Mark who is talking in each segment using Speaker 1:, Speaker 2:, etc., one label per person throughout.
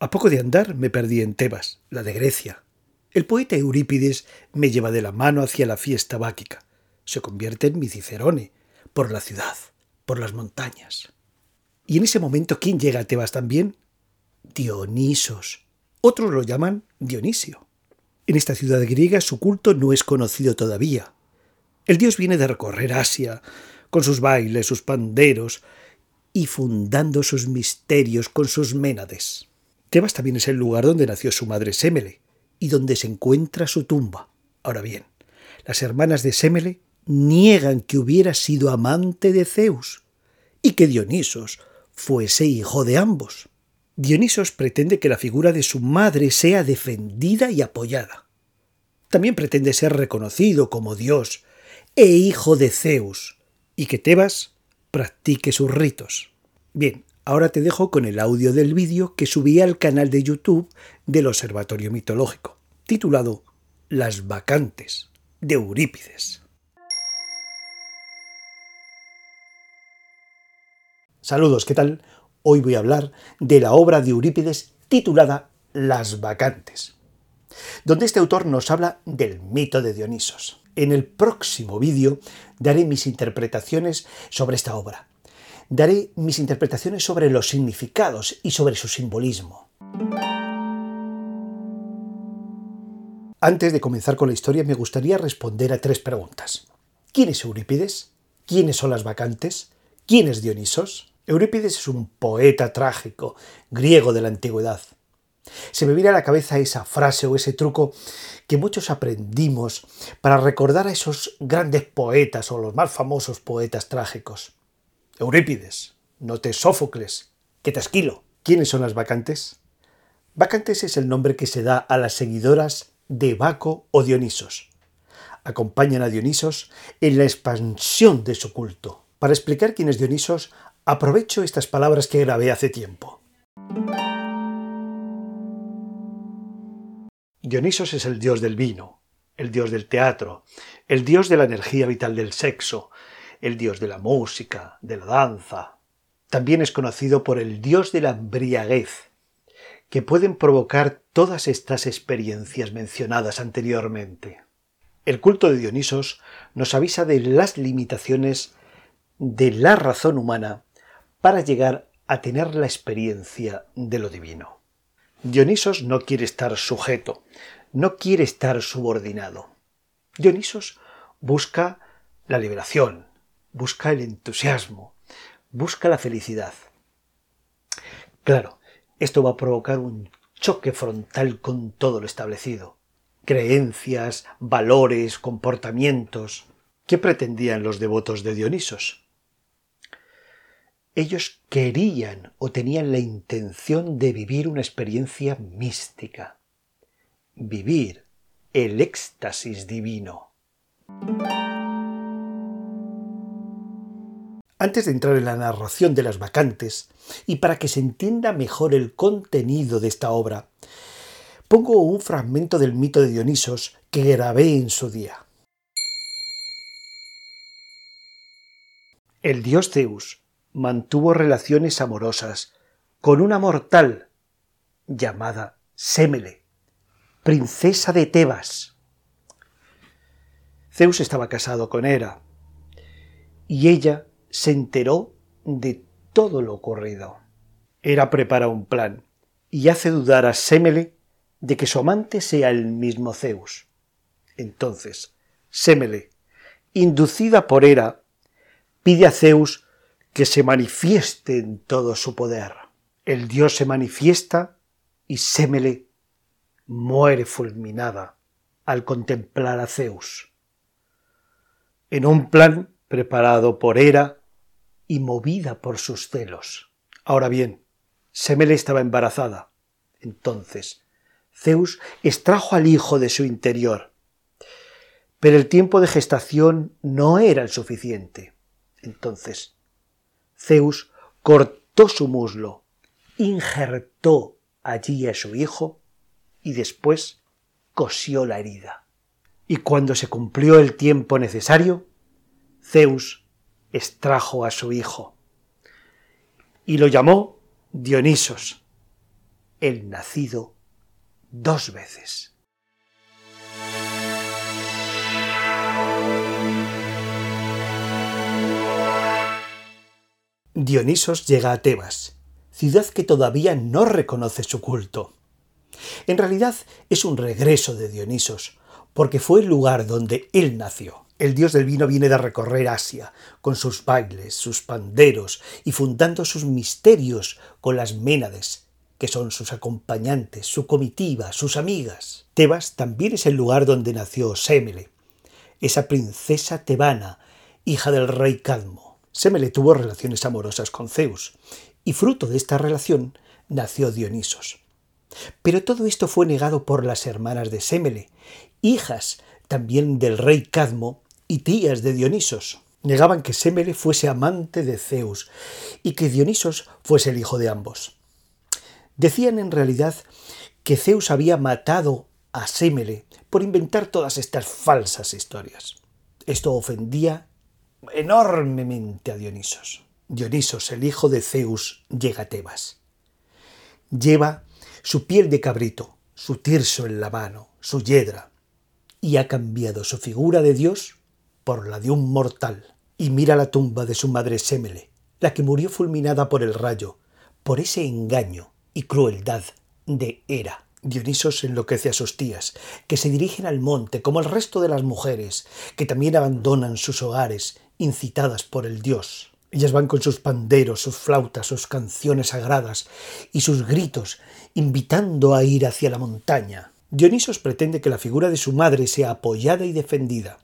Speaker 1: A poco de andar me perdí en Tebas, la de Grecia. El poeta Eurípides me lleva de la mano hacia la fiesta báquica. Se convierte en mi Cicerone, por la ciudad, por las montañas. Y en ese momento, ¿quién llega a Tebas también? Dionisos. Otros lo llaman Dionisio. En esta ciudad griega su culto no es conocido todavía. El dios viene de recorrer Asia, con sus bailes, sus panderos, y fundando sus misterios con sus ménades. Tebas también es el lugar donde nació su madre Semele y donde se encuentra su tumba. Ahora bien, las hermanas de Semele niegan que hubiera sido amante de Zeus y que Dionisos fuese hijo de ambos. Dionisos pretende que la figura de su madre sea defendida y apoyada. También pretende ser reconocido como Dios e hijo de Zeus, y que Tebas practique sus ritos. Bien, ahora te dejo con el audio del vídeo que subí al canal de YouTube del Observatorio Mitológico, titulado Las vacantes de Eurípides. Saludos, ¿qué tal? Hoy voy a hablar de la obra de Eurípides titulada Las vacantes, donde este autor nos habla del mito de Dionisos. En el próximo vídeo daré mis interpretaciones sobre esta obra. Daré mis interpretaciones sobre los significados y sobre su simbolismo. Antes de comenzar con la historia me gustaría responder a tres preguntas. ¿Quién es Eurípides? ¿Quiénes son las vacantes? ¿Quién es Dionisos? Eurípides es un poeta trágico, griego de la antigüedad. Se me viene a la cabeza esa frase o ese truco que muchos aprendimos para recordar a esos grandes poetas o los más famosos poetas trágicos. Eurípides, Note Sófocles, Quetasquilo. ¿Quiénes son las vacantes? Vacantes es el nombre que se da a las seguidoras de Baco o Dionisos. Acompañan a Dionisos en la expansión de su culto. Para explicar quién es Dionisos, aprovecho estas palabras que grabé hace tiempo. Dionisos es el dios del vino, el dios del teatro, el dios de la energía vital del sexo, el dios de la música, de la danza. También es conocido por el dios de la embriaguez, que pueden provocar todas estas experiencias mencionadas anteriormente. El culto de Dionisos nos avisa de las limitaciones de la razón humana para llegar a tener la experiencia de lo divino. Dionisos no quiere estar sujeto, no quiere estar subordinado. Dionisos busca la liberación, busca el entusiasmo, busca la felicidad. Claro, esto va a provocar un choque frontal con todo lo establecido. Creencias, valores, comportamientos. ¿Qué pretendían los devotos de Dionisos? Ellos querían o tenían la intención de vivir una experiencia mística, vivir el éxtasis divino. Antes de entrar en la narración de las vacantes, y para que se entienda mejor el contenido de esta obra, pongo un fragmento del mito de Dionisos que grabé en su día. El dios Zeus mantuvo relaciones amorosas con una mortal llamada Semele, princesa de Tebas. Zeus estaba casado con Hera y ella se enteró de todo lo ocurrido. Hera prepara un plan y hace dudar a Semele de que su amante sea el mismo Zeus. Entonces, Semele, inducida por Hera, pide a Zeus que se manifieste en todo su poder. El dios se manifiesta y Semele muere fulminada al contemplar a Zeus. En un plan preparado por Hera y movida por sus celos. Ahora bien, Semele estaba embarazada. Entonces, Zeus extrajo al hijo de su interior. Pero el tiempo de gestación no era el suficiente. Entonces, Zeus cortó su muslo, injertó allí a su hijo y después cosió la herida. Y cuando se cumplió el tiempo necesario, Zeus extrajo a su hijo y lo llamó Dionisos. el nacido dos veces. Dionisos llega a Tebas, ciudad que todavía no reconoce su culto. En realidad es un regreso de Dionisos, porque fue el lugar donde él nació. El dios del vino viene de recorrer Asia, con sus bailes, sus panderos y fundando sus misterios con las Ménades, que son sus acompañantes, su comitiva, sus amigas. Tebas también es el lugar donde nació Semele, esa princesa tebana, hija del rey Cadmo. Semele tuvo relaciones amorosas con Zeus, y fruto de esta relación nació Dionisos. Pero todo esto fue negado por las hermanas de Semele, hijas también del rey Cadmo y tías de Dionisos. Negaban que Semele fuese amante de Zeus y que Dionisos fuese el hijo de ambos. Decían en realidad que Zeus había matado a Semele por inventar todas estas falsas historias. Esto ofendía enormemente a Dionisos. Dionisos, el hijo de Zeus, llega a Tebas. Lleva su piel de cabrito, su tirso en la mano, su yedra, y ha cambiado su figura de Dios por la de un mortal. Y mira la tumba de su madre Semele, la que murió fulminada por el rayo, por ese engaño y crueldad de Hera. Dionisos enloquece a sus tías, que se dirigen al monte como el resto de las mujeres, que también abandonan sus hogares incitadas por el dios. Ellas van con sus panderos, sus flautas, sus canciones sagradas y sus gritos, invitando a ir hacia la montaña. Dionisos pretende que la figura de su madre sea apoyada y defendida,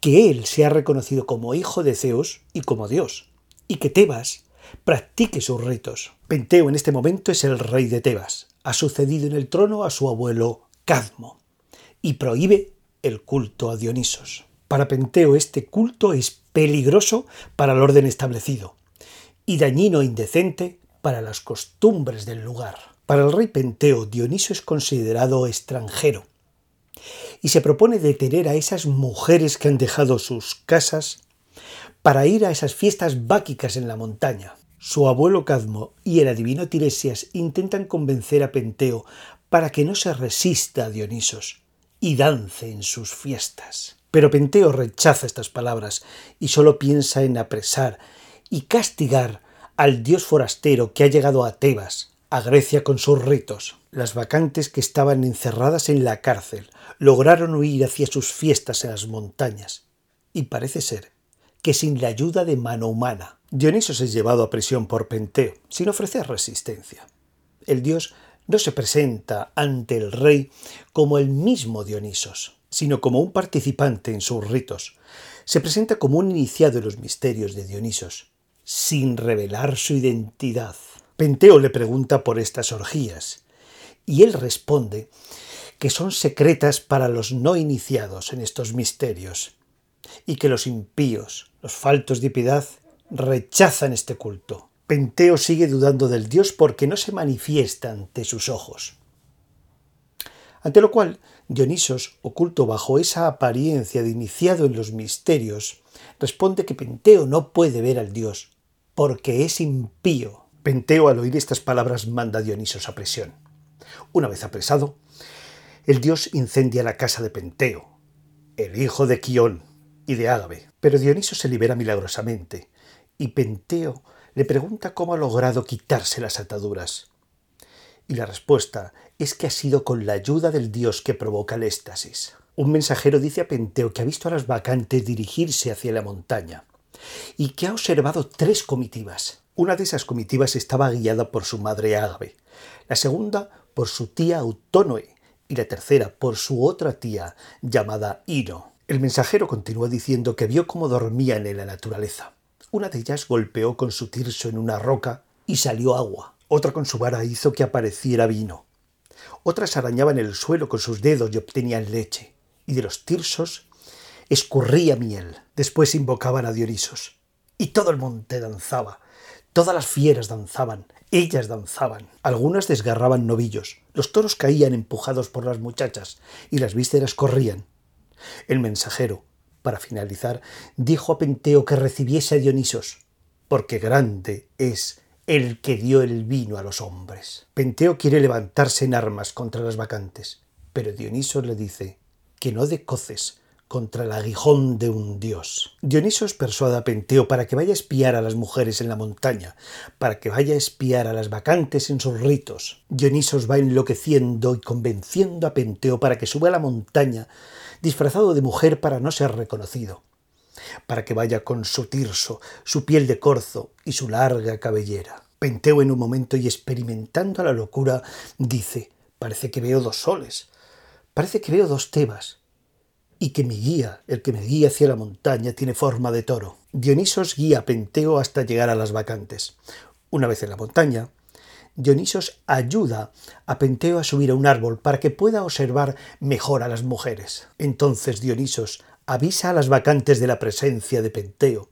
Speaker 1: que él sea reconocido como hijo de Zeus y como dios, y que Tebas practique sus ritos. Penteo en este momento es el rey de Tebas, ha sucedido en el trono a su abuelo Cadmo, y prohíbe el culto a Dionisos. Para Penteo este culto es peligroso para el orden establecido y dañino e indecente para las costumbres del lugar. Para el rey Penteo, Dioniso es considerado extranjero y se propone detener a esas mujeres que han dejado sus casas para ir a esas fiestas báquicas en la montaña. Su abuelo Cadmo y el adivino Tiresias intentan convencer a Penteo para que no se resista a Dionisos y dance en sus fiestas. Pero Penteo rechaza estas palabras y solo piensa en apresar y castigar al dios forastero que ha llegado a Tebas, a Grecia con sus ritos. Las vacantes que estaban encerradas en la cárcel lograron huir hacia sus fiestas en las montañas. Y parece ser que sin la ayuda de mano humana. Dionisos es llevado a prisión por Penteo, sin ofrecer resistencia. El dios no se presenta ante el rey como el mismo Dionisos, sino como un participante en sus ritos. Se presenta como un iniciado en los misterios de Dionisos, sin revelar su identidad. Penteo le pregunta por estas orgías, y él responde que son secretas para los no iniciados en estos misterios, y que los impíos, los faltos de piedad, rechazan este culto. Penteo sigue dudando del Dios porque no se manifiesta ante sus ojos. Ante lo cual, Dionisos, oculto bajo esa apariencia de iniciado en los misterios, responde que Penteo no puede ver al Dios, porque es impío. Penteo, al oír estas palabras, manda a Dionisos a prisión. Una vez apresado, el dios incendia la casa de Penteo, el hijo de Quión y de Ágave. Pero Dioniso se libera milagrosamente, y Penteo le pregunta cómo ha logrado quitarse las ataduras. Y la respuesta es que ha sido con la ayuda del dios que provoca el éxtasis. Un mensajero dice a Penteo que ha visto a las vacantes dirigirse hacia la montaña y que ha observado tres comitivas. Una de esas comitivas estaba guiada por su madre Ágave, la segunda por su tía Autónoe y la tercera por su otra tía llamada Iro. El mensajero continúa diciendo que vio cómo dormían en la naturaleza. Una de ellas golpeó con su tirso en una roca y salió agua. Otra con su vara hizo que apareciera vino. Otras arañaban el suelo con sus dedos y obtenían leche. Y de los tirsos escurría miel. Después invocaban a Dionisos. Y todo el monte danzaba. Todas las fieras danzaban. Ellas danzaban. Algunas desgarraban novillos. Los toros caían empujados por las muchachas y las vísceras corrían. El mensajero, para finalizar, dijo a Penteo que recibiese a Dionisos, porque grande es el que dio el vino a los hombres. Penteo quiere levantarse en armas contra las vacantes, pero Dioniso le dice que no de coces contra el aguijón de un dios. Dionisos persuada a Penteo para que vaya a espiar a las mujeres en la montaña, para que vaya a espiar a las vacantes en sus ritos. Dionisos va enloqueciendo y convenciendo a Penteo para que suba a la montaña disfrazado de mujer para no ser reconocido, para que vaya con su tirso, su piel de corzo y su larga cabellera. Penteo en un momento y experimentando la locura dice, parece que veo dos soles, parece que veo dos Tebas, y que mi guía, el que me guía hacia la montaña, tiene forma de toro. Dionisos guía a Penteo hasta llegar a las vacantes. Una vez en la montaña, Dionisos ayuda a Penteo a subir a un árbol para que pueda observar mejor a las mujeres. Entonces Dionisos avisa a las vacantes de la presencia de Penteo,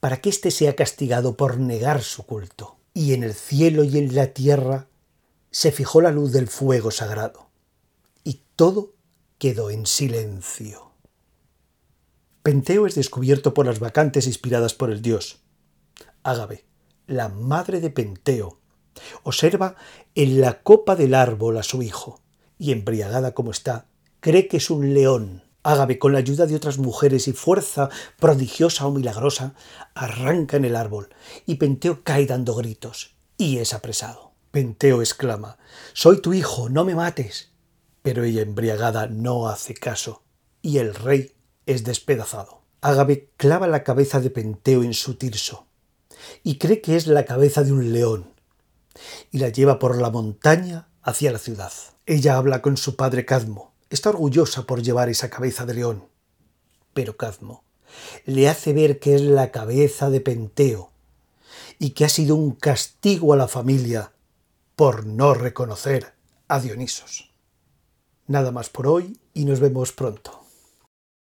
Speaker 1: para que éste sea castigado por negar su culto. Y en el cielo y en la tierra se fijó la luz del fuego sagrado, y todo quedó en silencio. Penteo es descubierto por las vacantes inspiradas por el dios. Ágave, la madre de Penteo, observa en la copa del árbol a su hijo, y embriagada como está, cree que es un león. Ágave, con la ayuda de otras mujeres y fuerza prodigiosa o milagrosa, arranca en el árbol, y Penteo cae dando gritos, y es apresado. Penteo exclama, Soy tu hijo, no me mates. Pero ella embriagada no hace caso, y el rey es despedazado. Ágave clava la cabeza de Penteo en su tirso, y cree que es la cabeza de un león, y la lleva por la montaña hacia la ciudad. Ella habla con su padre Cadmo, está orgullosa por llevar esa cabeza de león, pero Cadmo le hace ver que es la cabeza de Penteo, y que ha sido un castigo a la familia por no reconocer a Dionisos. Nada más por hoy y nos vemos pronto.